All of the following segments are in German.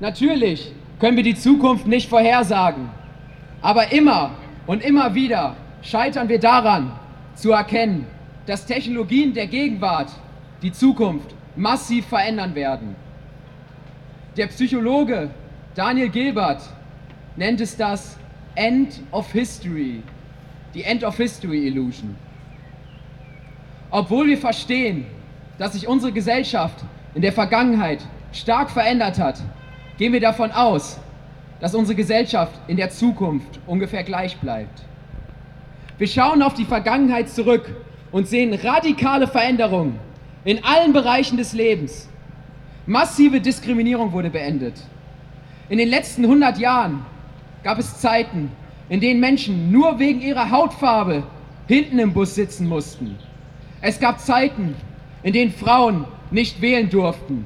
Natürlich können wir die Zukunft nicht vorhersagen, aber immer und immer wieder scheitern wir daran zu erkennen, dass Technologien der Gegenwart die Zukunft massiv verändern werden. Der Psychologe Daniel Gilbert nennt es das End of History, die End of History Illusion. Obwohl wir verstehen, dass sich unsere Gesellschaft in der Vergangenheit stark verändert hat, gehen wir davon aus, dass unsere Gesellschaft in der Zukunft ungefähr gleich bleibt. Wir schauen auf die Vergangenheit zurück und sehen radikale Veränderungen in allen Bereichen des Lebens. Massive Diskriminierung wurde beendet. In den letzten 100 Jahren gab es Zeiten, in denen Menschen nur wegen ihrer Hautfarbe hinten im Bus sitzen mussten. Es gab Zeiten, in denen Frauen nicht wählen durften.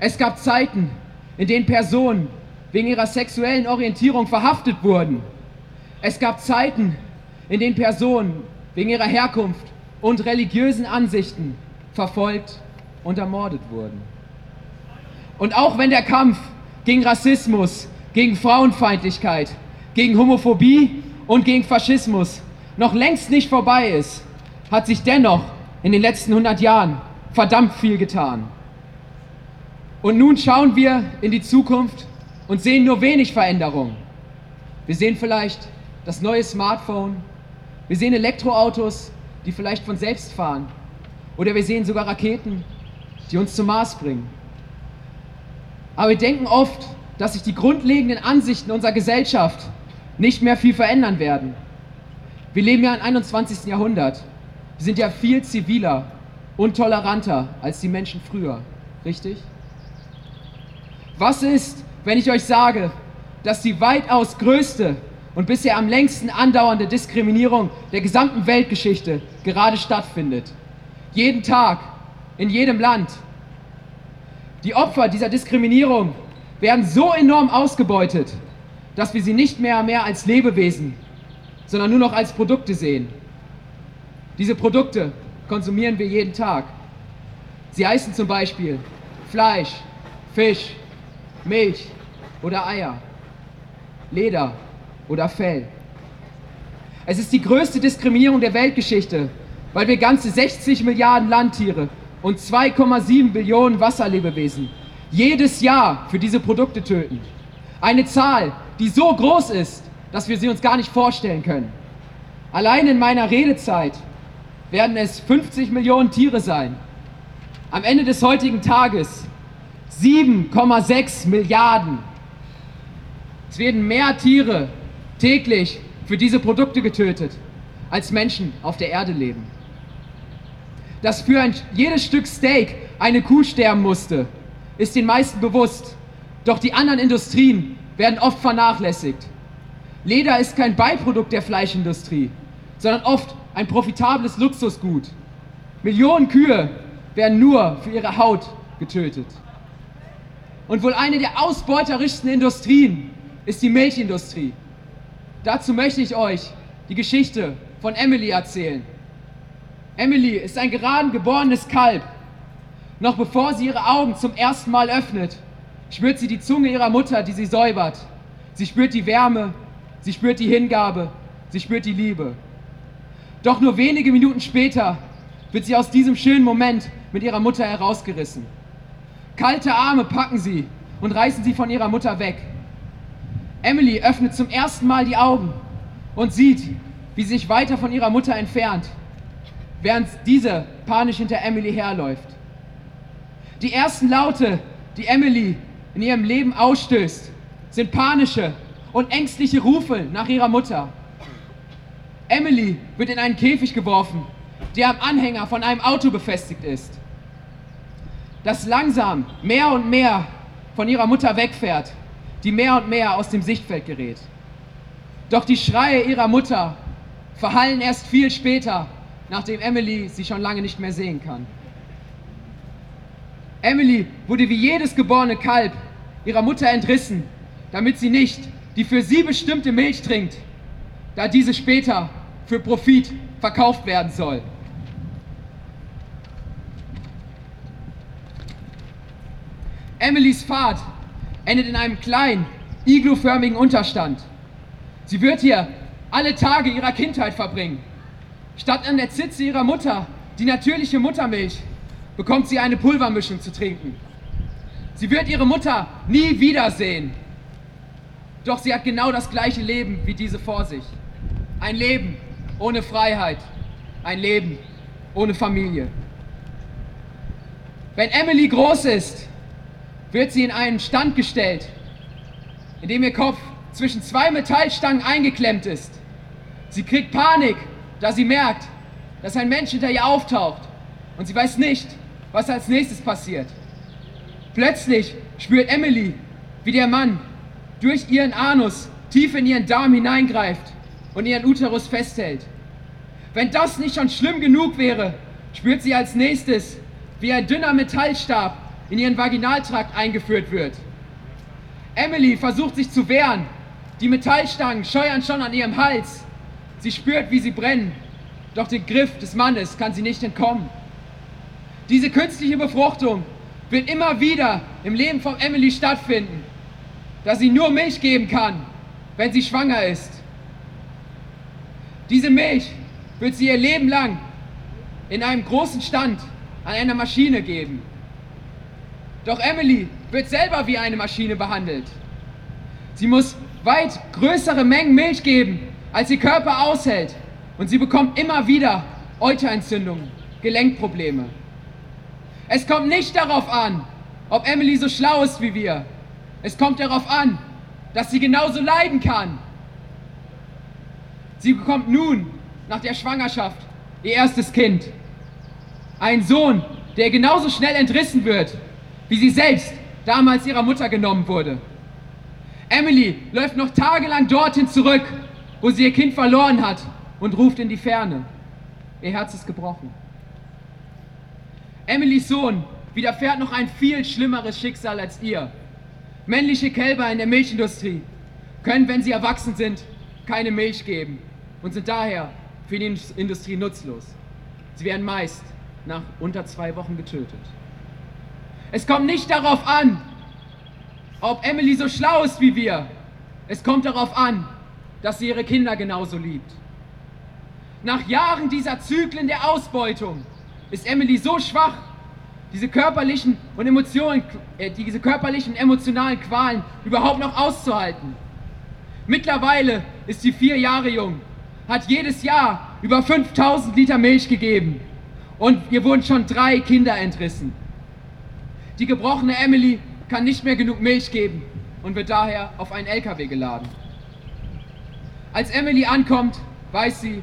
Es gab Zeiten, in denen Personen wegen ihrer sexuellen Orientierung verhaftet wurden. Es gab Zeiten, in denen Personen wegen ihrer Herkunft und religiösen Ansichten verfolgt und ermordet wurden. Und auch wenn der Kampf gegen Rassismus, gegen Frauenfeindlichkeit, gegen Homophobie und gegen Faschismus noch längst nicht vorbei ist, hat sich dennoch in den letzten 100 Jahren verdammt viel getan. Und nun schauen wir in die Zukunft und sehen nur wenig Veränderung. Wir sehen vielleicht das neue Smartphone, wir sehen Elektroautos, die vielleicht von selbst fahren, oder wir sehen sogar Raketen, die uns zum Mars bringen. Aber wir denken oft, dass sich die grundlegenden Ansichten unserer Gesellschaft nicht mehr viel verändern werden. Wir leben ja im 21. Jahrhundert. Wir sind ja viel ziviler und toleranter als die Menschen früher. Richtig? Was ist, wenn ich euch sage, dass die weitaus größte und bisher am längsten andauernde Diskriminierung der gesamten Weltgeschichte gerade stattfindet? Jeden Tag, in jedem Land. Die Opfer dieser Diskriminierung werden so enorm ausgebeutet, dass wir sie nicht mehr, mehr als Lebewesen, sondern nur noch als Produkte sehen. Diese Produkte konsumieren wir jeden Tag. Sie heißen zum Beispiel Fleisch, Fisch, Milch oder Eier, Leder oder Fell. Es ist die größte Diskriminierung der Weltgeschichte, weil wir ganze 60 Milliarden Landtiere und 2,7 Billionen Wasserlebewesen jedes Jahr für diese Produkte töten. Eine Zahl, die so groß ist, dass wir sie uns gar nicht vorstellen können. Allein in meiner Redezeit werden es 50 Millionen Tiere sein. Am Ende des heutigen Tages 7,6 Milliarden. Es werden mehr Tiere täglich für diese Produkte getötet, als Menschen auf der Erde leben. Dass für ein, jedes Stück Steak eine Kuh sterben musste, ist den meisten bewusst. Doch die anderen Industrien werden oft vernachlässigt. Leder ist kein Beiprodukt der Fleischindustrie, sondern oft ein profitables Luxusgut. Millionen Kühe werden nur für ihre Haut getötet. Und wohl eine der ausbeuterischsten Industrien ist die Milchindustrie. Dazu möchte ich euch die Geschichte von Emily erzählen. Emily ist ein gerade geborenes Kalb. Noch bevor sie ihre Augen zum ersten Mal öffnet, spürt sie die Zunge ihrer Mutter, die sie säubert. Sie spürt die Wärme, sie spürt die Hingabe, sie spürt die Liebe. Doch nur wenige Minuten später wird sie aus diesem schönen Moment mit ihrer Mutter herausgerissen. Kalte Arme packen sie und reißen sie von ihrer Mutter weg. Emily öffnet zum ersten Mal die Augen und sieht, wie sie sich weiter von ihrer Mutter entfernt, während diese panisch hinter Emily herläuft. Die ersten Laute, die Emily in ihrem Leben ausstößt, sind panische und ängstliche Rufe nach ihrer Mutter. Emily wird in einen Käfig geworfen, der am Anhänger von einem Auto befestigt ist, das langsam mehr und mehr von ihrer Mutter wegfährt, die mehr und mehr aus dem Sichtfeld gerät. Doch die Schreie ihrer Mutter verhallen erst viel später, nachdem Emily sie schon lange nicht mehr sehen kann. Emily wurde wie jedes geborene Kalb ihrer Mutter entrissen, damit sie nicht die für sie bestimmte Milch trinkt, da diese später für Profit verkauft werden soll. Emilys Fahrt endet in einem kleinen, igluförmigen Unterstand. Sie wird hier alle Tage ihrer Kindheit verbringen. Statt an der Zitze ihrer Mutter, die natürliche Muttermilch, bekommt sie eine Pulvermischung zu trinken. Sie wird ihre Mutter nie wiedersehen. Doch sie hat genau das gleiche Leben wie diese vor sich. Ein Leben ohne Freiheit. Ein Leben ohne Familie. Wenn Emily groß ist, wird sie in einen Stand gestellt, in dem ihr Kopf zwischen zwei Metallstangen eingeklemmt ist. Sie kriegt Panik, da sie merkt, dass ein Mensch hinter ihr auftaucht und sie weiß nicht, was als nächstes passiert. Plötzlich spürt Emily, wie der Mann durch ihren Anus tief in ihren Darm hineingreift und ihren Uterus festhält. Wenn das nicht schon schlimm genug wäre, spürt sie als nächstes, wie ein dünner Metallstab in ihren Vaginaltrakt eingeführt wird. Emily versucht sich zu wehren. Die Metallstangen scheuern schon an ihrem Hals. Sie spürt, wie sie brennen. Doch den Griff des Mannes kann sie nicht entkommen. Diese künstliche Befruchtung wird immer wieder im Leben von Emily stattfinden, da sie nur Milch geben kann, wenn sie schwanger ist. Diese Milch wird sie ihr Leben lang in einem großen Stand an einer Maschine geben. Doch Emily wird selber wie eine Maschine behandelt. Sie muss weit größere Mengen Milch geben, als ihr Körper aushält. Und sie bekommt immer wieder Euterentzündungen, Gelenkprobleme. Es kommt nicht darauf an, ob Emily so schlau ist wie wir. Es kommt darauf an, dass sie genauso leiden kann. Sie bekommt nun, nach der Schwangerschaft, ihr erstes Kind. Ein Sohn, der genauso schnell entrissen wird, wie sie selbst damals ihrer Mutter genommen wurde. Emily läuft noch tagelang dorthin zurück, wo sie ihr Kind verloren hat und ruft in die Ferne. Ihr Herz ist gebrochen. Emilys Sohn widerfährt noch ein viel schlimmeres Schicksal als ihr. Männliche Kälber in der Milchindustrie können, wenn sie erwachsen sind, keine Milch geben und sind daher für die Industrie nutzlos. Sie werden meist nach unter zwei Wochen getötet. Es kommt nicht darauf an, ob Emily so schlau ist wie wir. Es kommt darauf an, dass sie ihre Kinder genauso liebt. Nach Jahren dieser Zyklen der Ausbeutung ist Emily so schwach, diese körperlichen und Emotionen, äh, diese körperlichen und emotionalen Qualen überhaupt noch auszuhalten. Mittlerweile ist sie vier Jahre jung, hat jedes Jahr über 5000 Liter Milch gegeben und ihr wurden schon drei Kinder entrissen. Die gebrochene Emily kann nicht mehr genug Milch geben und wird daher auf einen LKW geladen. Als Emily ankommt, weiß sie,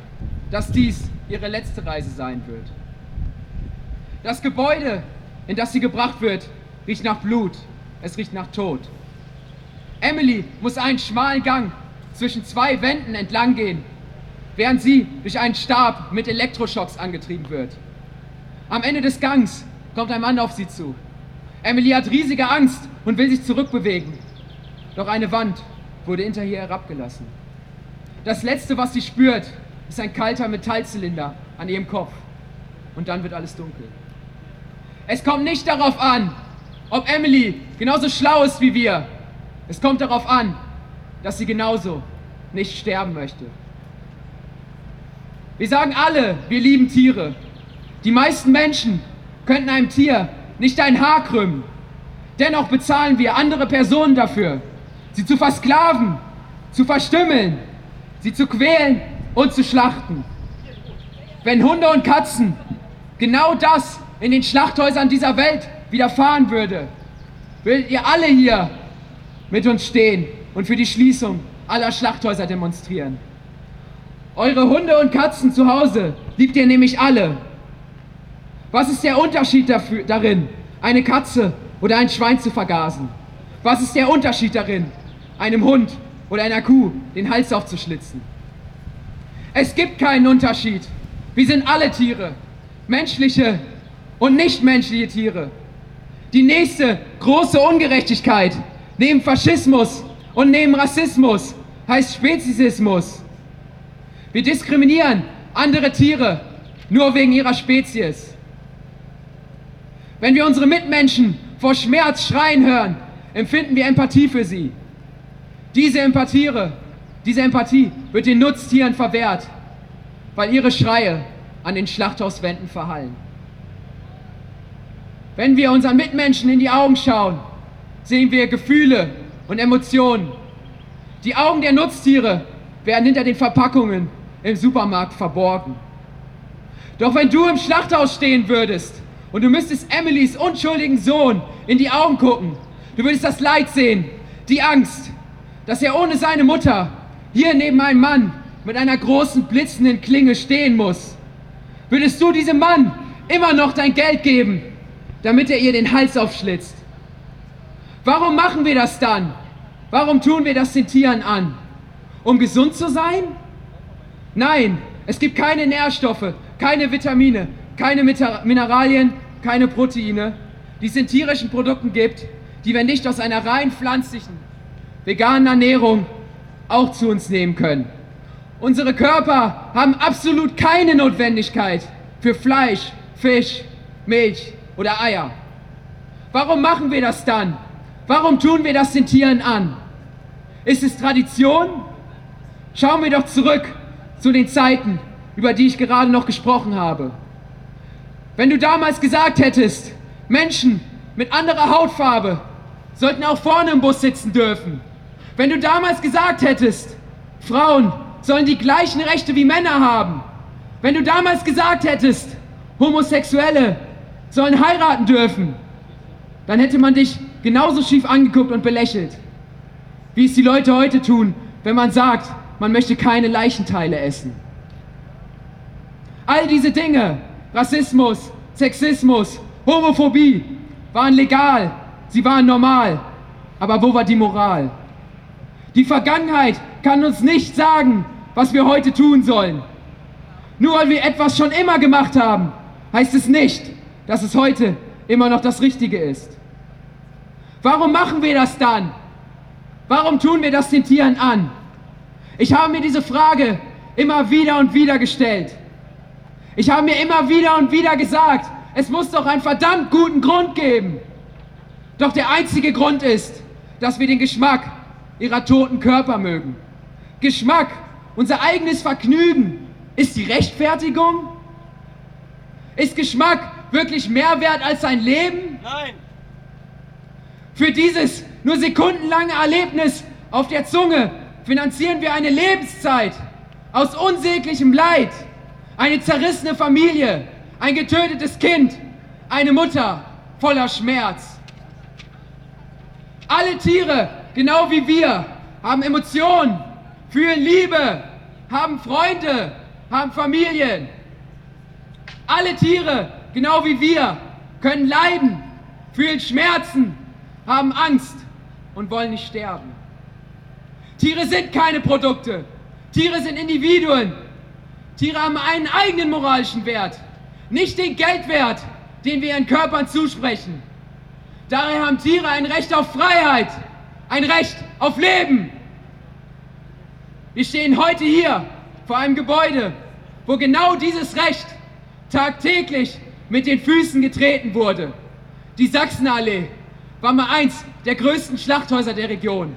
dass dies ihre letzte Reise sein wird. Das Gebäude, in das sie gebracht wird, riecht nach Blut, es riecht nach Tod. Emily muss einen schmalen Gang zwischen zwei Wänden entlang gehen, während sie durch einen Stab mit Elektroschocks angetrieben wird. Am Ende des Gangs kommt ein Mann auf sie zu. Emily hat riesige Angst und will sich zurückbewegen. Doch eine Wand wurde hinter ihr herabgelassen. Das Letzte, was sie spürt, ist ein kalter Metallzylinder an ihrem Kopf. Und dann wird alles dunkel. Es kommt nicht darauf an, ob Emily genauso schlau ist wie wir. Es kommt darauf an, dass sie genauso nicht sterben möchte. Wir sagen alle, wir lieben Tiere. Die meisten Menschen könnten einem Tier nicht ein Haar krümmen. Dennoch bezahlen wir andere Personen dafür, sie zu versklaven, zu verstümmeln, sie zu quälen und zu schlachten. Wenn Hunde und Katzen genau das in den Schlachthäusern dieser Welt widerfahren würde, würdet ihr alle hier mit uns stehen und für die Schließung aller Schlachthäuser demonstrieren. Eure Hunde und Katzen zu Hause liebt ihr nämlich alle. Was ist der Unterschied dafür, darin, eine Katze oder ein Schwein zu vergasen? Was ist der Unterschied darin, einem Hund oder einer Kuh den Hals aufzuschlitzen? Es gibt keinen Unterschied. Wir sind alle Tiere, menschliche und nichtmenschliche Tiere. Die nächste große Ungerechtigkeit neben Faschismus und neben Rassismus heißt Speziesismus. Wir diskriminieren andere Tiere nur wegen ihrer Spezies. Wenn wir unsere Mitmenschen vor Schmerz schreien hören, empfinden wir Empathie für sie. Diese Empathie, diese Empathie wird den Nutztieren verwehrt, weil ihre Schreie an den Schlachthauswänden verhallen. Wenn wir unseren Mitmenschen in die Augen schauen, sehen wir Gefühle und Emotionen. Die Augen der Nutztiere werden hinter den Verpackungen im Supermarkt verborgen. Doch wenn du im Schlachthaus stehen würdest und du müsstest Emilys unschuldigen Sohn in die Augen gucken, du würdest das Leid sehen, die Angst, dass er ohne seine Mutter hier neben einem Mann mit einer großen blitzenden Klinge stehen muss. Würdest du diesem Mann immer noch dein Geld geben, damit er ihr den Hals aufschlitzt? Warum machen wir das dann? Warum tun wir das den Tieren an? Um gesund zu sein? Nein, es gibt keine Nährstoffe, keine Vitamine, keine Mineralien, keine Proteine, die es in tierischen Produkten gibt, die wir nicht aus einer rein pflanzlichen, veganen Ernährung auch zu uns nehmen können. Unsere Körper haben absolut keine Notwendigkeit für Fleisch, Fisch, Milch oder Eier. Warum machen wir das dann? Warum tun wir das den Tieren an? Ist es Tradition? Schauen wir doch zurück zu den Zeiten, über die ich gerade noch gesprochen habe. Wenn du damals gesagt hättest, Menschen mit anderer Hautfarbe sollten auch vorne im Bus sitzen dürfen. Wenn du damals gesagt hättest, Frauen sollen die gleichen Rechte wie Männer haben. Wenn du damals gesagt hättest, Homosexuelle sollen heiraten dürfen, dann hätte man dich genauso schief angeguckt und belächelt, wie es die Leute heute tun, wenn man sagt, man möchte keine Leichenteile essen. All diese Dinge, Rassismus, Sexismus, Homophobie, waren legal, sie waren normal. Aber wo war die Moral? Die Vergangenheit kann uns nicht sagen, was wir heute tun sollen. Nur weil wir etwas schon immer gemacht haben, heißt es nicht, dass es heute immer noch das Richtige ist. Warum machen wir das dann? Warum tun wir das den Tieren an? Ich habe mir diese Frage immer wieder und wieder gestellt. Ich habe mir immer wieder und wieder gesagt, es muss doch einen verdammt guten Grund geben. Doch der einzige Grund ist, dass wir den Geschmack ihrer toten Körper mögen. Geschmack, unser eigenes Vergnügen, ist die Rechtfertigung? Ist Geschmack wirklich mehr wert als sein Leben? Nein. Für dieses nur sekundenlange Erlebnis auf der Zunge finanzieren wir eine Lebenszeit aus unsäglichem Leid, eine zerrissene Familie, ein getötetes Kind, eine Mutter voller Schmerz. Alle Tiere, genau wie wir, haben Emotionen, fühlen Liebe, haben Freunde, haben Familien. Alle Tiere, genau wie wir, können leiden, fühlen Schmerzen, haben Angst und wollen nicht sterben. Tiere sind keine Produkte. Tiere sind Individuen. Tiere haben einen eigenen moralischen Wert, nicht den Geldwert, den wir ihren Körpern zusprechen. Daher haben Tiere ein Recht auf Freiheit, ein Recht auf Leben. Wir stehen heute hier vor einem Gebäude, wo genau dieses Recht tagtäglich mit den Füßen getreten wurde. Die Sachsenallee war mal eins der größten Schlachthäuser der Region.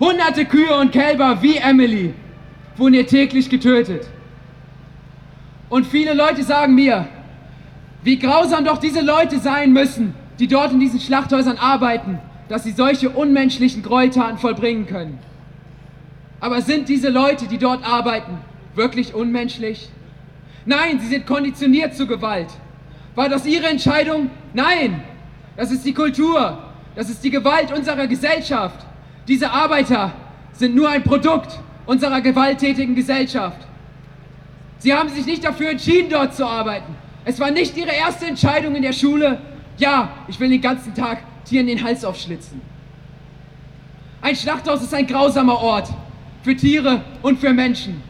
Hunderte Kühe und Kälber wie Emily wurden hier täglich getötet. Und viele Leute sagen mir, wie grausam doch diese Leute sein müssen, die dort in diesen Schlachthäusern arbeiten, dass sie solche unmenschlichen Gräueltaten vollbringen können. Aber sind diese Leute, die dort arbeiten, wirklich unmenschlich? Nein, sie sind konditioniert zu Gewalt. War das ihre Entscheidung? Nein, das ist die Kultur, das ist die Gewalt unserer Gesellschaft. Diese Arbeiter sind nur ein Produkt unserer gewalttätigen Gesellschaft. Sie haben sich nicht dafür entschieden, dort zu arbeiten. Es war nicht ihre erste Entscheidung in der Schule, ja, ich will den ganzen Tag Tieren den Hals aufschlitzen. Ein Schlachthaus ist ein grausamer Ort für Tiere und für Menschen.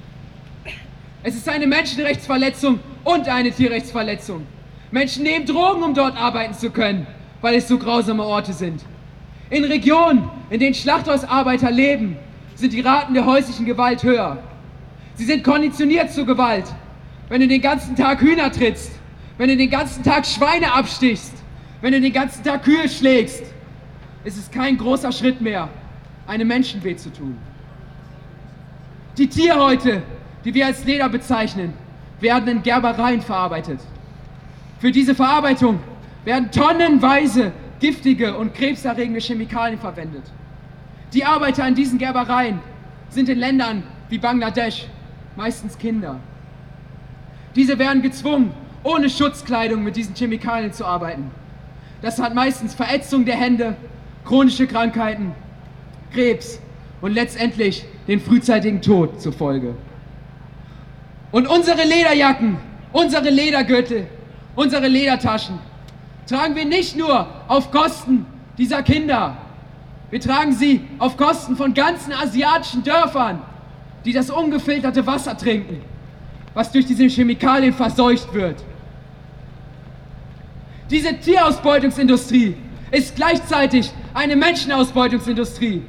Es ist eine Menschenrechtsverletzung und eine Tierrechtsverletzung. Menschen nehmen Drogen, um dort arbeiten zu können, weil es so grausame Orte sind. In Regionen, in denen Schlachthausarbeiter leben, sind die Raten der häuslichen Gewalt höher. Sie sind konditioniert zur Gewalt. Wenn du den ganzen Tag Hühner trittst, wenn du den ganzen Tag Schweine abstichst, wenn du den ganzen Tag Kühe schlägst, ist es kein großer Schritt mehr, einem Menschen weh zu tun. Die Tierhäute, die wir als Leder bezeichnen, werden in Gerbereien verarbeitet. Für diese Verarbeitung werden tonnenweise giftige und krebserregende Chemikalien verwendet. Die Arbeiter in diesen Gerbereien sind in Ländern wie Bangladesch meistens Kinder. Diese werden gezwungen, ohne Schutzkleidung mit diesen Chemikalien zu arbeiten. Das hat meistens Verätzung der Hände, chronische Krankheiten, Krebs und letztendlich den frühzeitigen Tod zur Folge. Und unsere Lederjacken, unsere Ledergürtel, unsere Ledertaschen tragen wir nicht nur auf Kosten dieser Kinder, wir tragen sie auf Kosten von ganzen asiatischen Dörfern, die das ungefilterte Wasser trinken, was durch diese Chemikalien verseucht wird. Diese Tierausbeutungsindustrie ist gleichzeitig eine Menschenausbeutungsindustrie.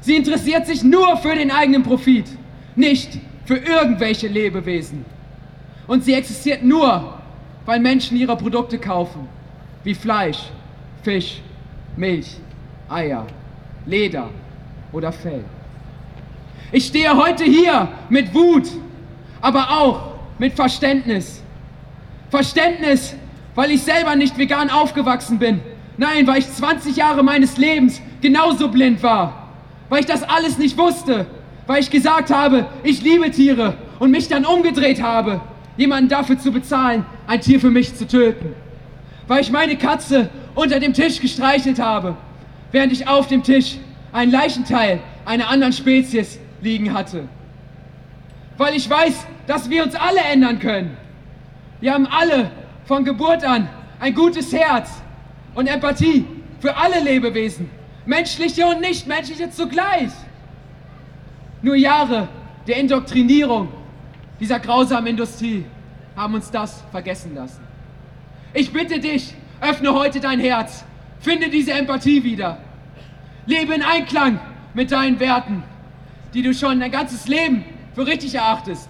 Sie interessiert sich nur für den eigenen Profit, nicht für irgendwelche Lebewesen. Und sie existiert nur, weil Menschen ihre Produkte kaufen, wie Fleisch, Fisch, Milch, Eier, Leder oder Fell. Ich stehe heute hier mit Wut, aber auch mit Verständnis. Verständnis, weil ich selber nicht vegan aufgewachsen bin. Nein, weil ich 20 Jahre meines Lebens genauso blind war. Weil ich das alles nicht wusste. Weil ich gesagt habe, ich liebe Tiere und mich dann umgedreht habe, jemanden dafür zu bezahlen, ein Tier für mich zu töten. Weil ich meine Katze unter dem Tisch gestreichelt habe, während ich auf dem Tisch einen Leichenteil einer anderen Spezies liegen hatte. Weil ich weiß, dass wir uns alle ändern können. Wir haben alle von Geburt an ein gutes Herz und Empathie für alle Lebewesen, menschliche und nichtmenschliche zugleich. Nur Jahre der Indoktrinierung dieser grausamen Industrie haben uns das vergessen lassen. Ich bitte dich, öffne heute dein Herz, finde diese Empathie wieder, lebe in Einklang mit deinen Werten, die du schon dein ganzes Leben für richtig erachtest.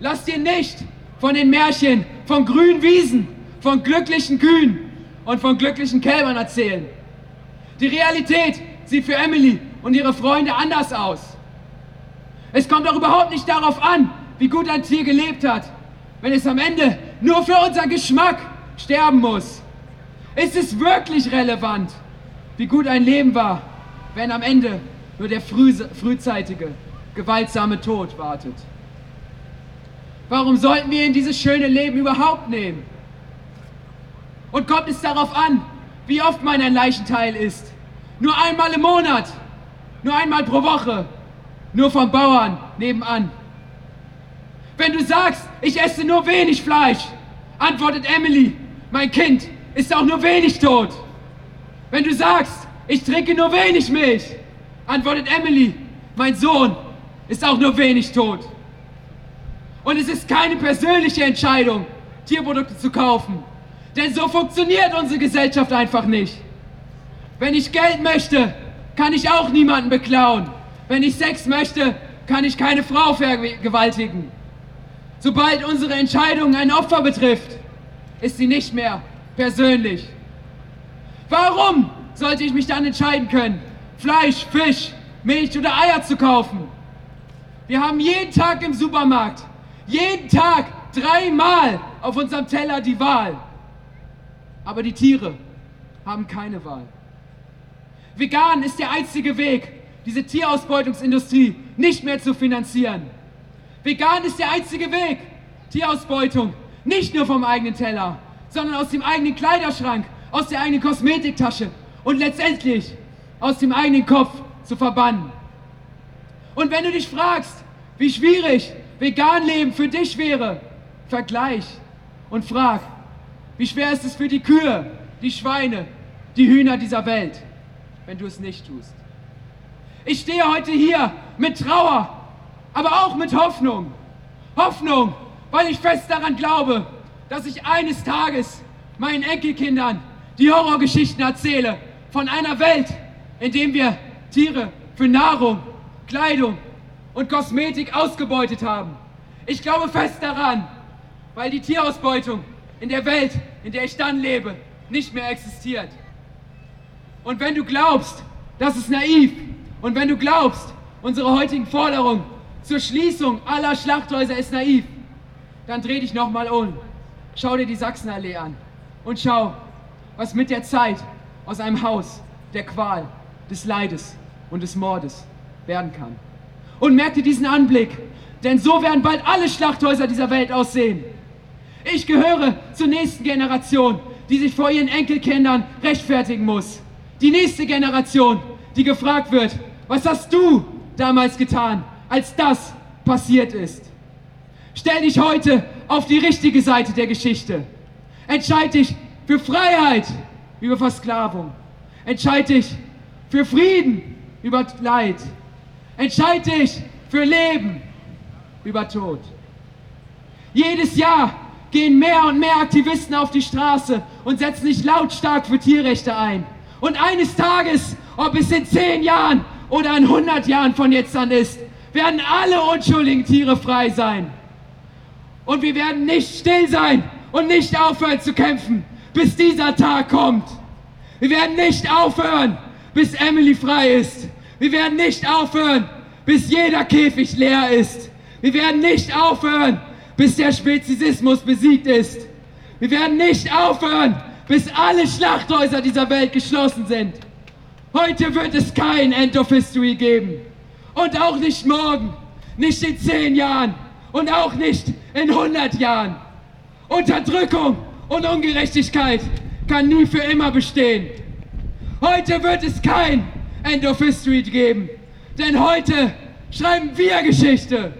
Lass dir nicht von den Märchen von grünen Wiesen, von glücklichen Kühen und von glücklichen Kälbern erzählen. Die Realität sieht für Emily und ihre Freunde anders aus. Es kommt doch überhaupt nicht darauf an, wie gut ein Tier gelebt hat, wenn es am Ende nur für unseren Geschmack sterben muss. Ist es wirklich relevant, wie gut ein Leben war, wenn am Ende nur der früh, frühzeitige, gewaltsame Tod wartet? Warum sollten wir in dieses schöne Leben überhaupt nehmen? Und kommt es darauf an, wie oft man ein Leichenteil isst? Nur einmal im Monat, nur einmal pro Woche, nur vom Bauern nebenan. Wenn du sagst, ich esse nur wenig Fleisch, antwortet Emily, mein Kind ist auch nur wenig tot. Wenn du sagst, ich trinke nur wenig Milch, antwortet Emily, mein Sohn ist auch nur wenig tot. Und es ist keine persönliche Entscheidung, Tierprodukte zu kaufen. Denn so funktioniert unsere Gesellschaft einfach nicht. Wenn ich Geld möchte, kann ich auch niemanden beklauen. Wenn ich Sex möchte, kann ich keine Frau vergewaltigen. Sobald unsere Entscheidung ein Opfer betrifft, ist sie nicht mehr persönlich. Warum sollte ich mich dann entscheiden können, Fleisch, Fisch, Milch oder Eier zu kaufen? Wir haben jeden Tag im Supermarkt jeden Tag dreimal auf unserem Teller die Wahl. Aber die Tiere haben keine Wahl. Vegan ist der einzige Weg, diese Tierausbeutungsindustrie nicht mehr zu finanzieren. Vegan ist der einzige Weg, Tierausbeutung nicht nur vom eigenen Teller, sondern aus dem eigenen Kleiderschrank, aus der eigenen Kosmetiktasche und letztendlich aus dem eigenen Kopf zu verbannen. Und wenn du dich fragst, wie schwierig vegan leben für dich wäre, vergleich und frag, wie schwer ist es für die Kühe, die Schweine, die Hühner dieser Welt, wenn du es nicht tust. Ich stehe heute hier mit Trauer, aber auch mit Hoffnung. Hoffnung, weil ich fest daran glaube, dass ich eines Tages meinen Enkelkindern die Horrorgeschichten erzähle von einer Welt, in der wir Tiere für Nahrung, Kleidung und Kosmetik ausgebeutet haben. Ich glaube fest daran, weil die Tierausbeutung in der Welt, in der ich dann lebe, nicht mehr existiert. Und wenn du glaubst, das ist naiv, und wenn du glaubst, unsere heutigen Forderung zur Schließung aller Schlachthäuser ist naiv, dann dreh dich nochmal um. Schau dir die Sachsenallee an und schau, was mit der Zeit aus einem Haus der Qual, des Leides und des Mordes werden kann. Und merk dir diesen Anblick, denn so werden bald alle Schlachthäuser dieser Welt aussehen. Ich gehöre zur nächsten Generation, die sich vor ihren Enkelkindern rechtfertigen muss. Die nächste Generation, die gefragt wird, was hast du damals getan, als das passiert ist? Stell dich heute auf die richtige Seite der Geschichte. Entscheid dich für Freiheit über Versklavung. Entscheid dich für Frieden über Leid. Entscheid dich für Leben über Tod. Jedes Jahr gehen mehr und mehr Aktivisten auf die Straße und setzen sich lautstark für Tierrechte ein. Und eines Tages, ob es in zehn Jahren oder in 100 Jahren von jetzt an ist, werden alle unschuldigen Tiere frei sein. Und wir werden nicht still sein und nicht aufhören zu kämpfen, bis dieser Tag kommt. Wir werden nicht aufhören, bis Emily frei ist. Wir werden nicht aufhören, bis jeder Käfig leer ist. Wir werden nicht aufhören, bis der Spezizismus besiegt ist. Wir werden nicht aufhören, bis alle Schlachthäuser dieser Welt geschlossen sind. Heute wird es kein End of History geben. Und auch nicht morgen, nicht in zehn Jahren und auch nicht in 100 Jahren. Unterdrückung und Ungerechtigkeit kann nie für immer bestehen. Heute wird es kein End of History geben, denn heute schreiben wir Geschichte.